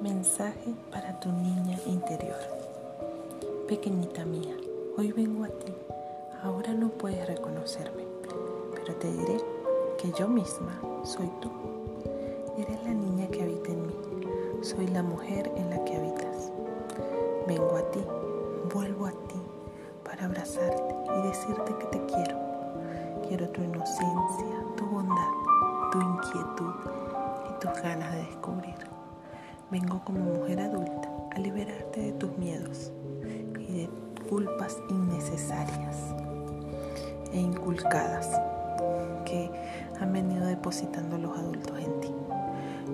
mensaje para tu niña interior. Pequeñita mía, hoy vengo a ti. Ahora no puedes reconocerme, pero te diré que yo misma soy tú. Eres la niña que habita en mí. Soy la mujer en la que habitas. Vengo a ti, vuelvo a ti para abrazarte y decirte que te quiero. Quiero tu inocencia, tu bondad, tu inquietud y tus ganas de descubrir. Vengo como mujer adulta a liberarte de tus miedos y de culpas innecesarias e inculcadas que han venido depositando los adultos en ti.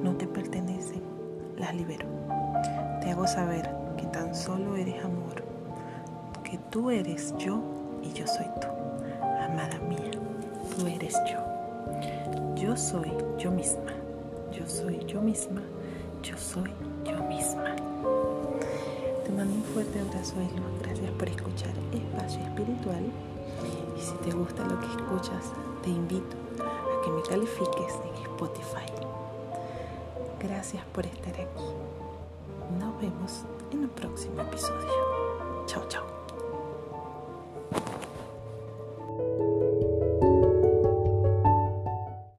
No te pertenecen, las libero. Te hago saber que tan solo eres amor, que tú eres yo y yo soy tú. Amada mía, tú eres yo. Yo soy yo misma. Yo soy yo misma yo soy yo misma. Te mando un fuerte abrazo de luz. Gracias por escuchar Espacio Espiritual. Y si te gusta lo que escuchas, te invito a que me califiques en Spotify. Gracias por estar aquí. Nos vemos en un próximo episodio. Chao, chao.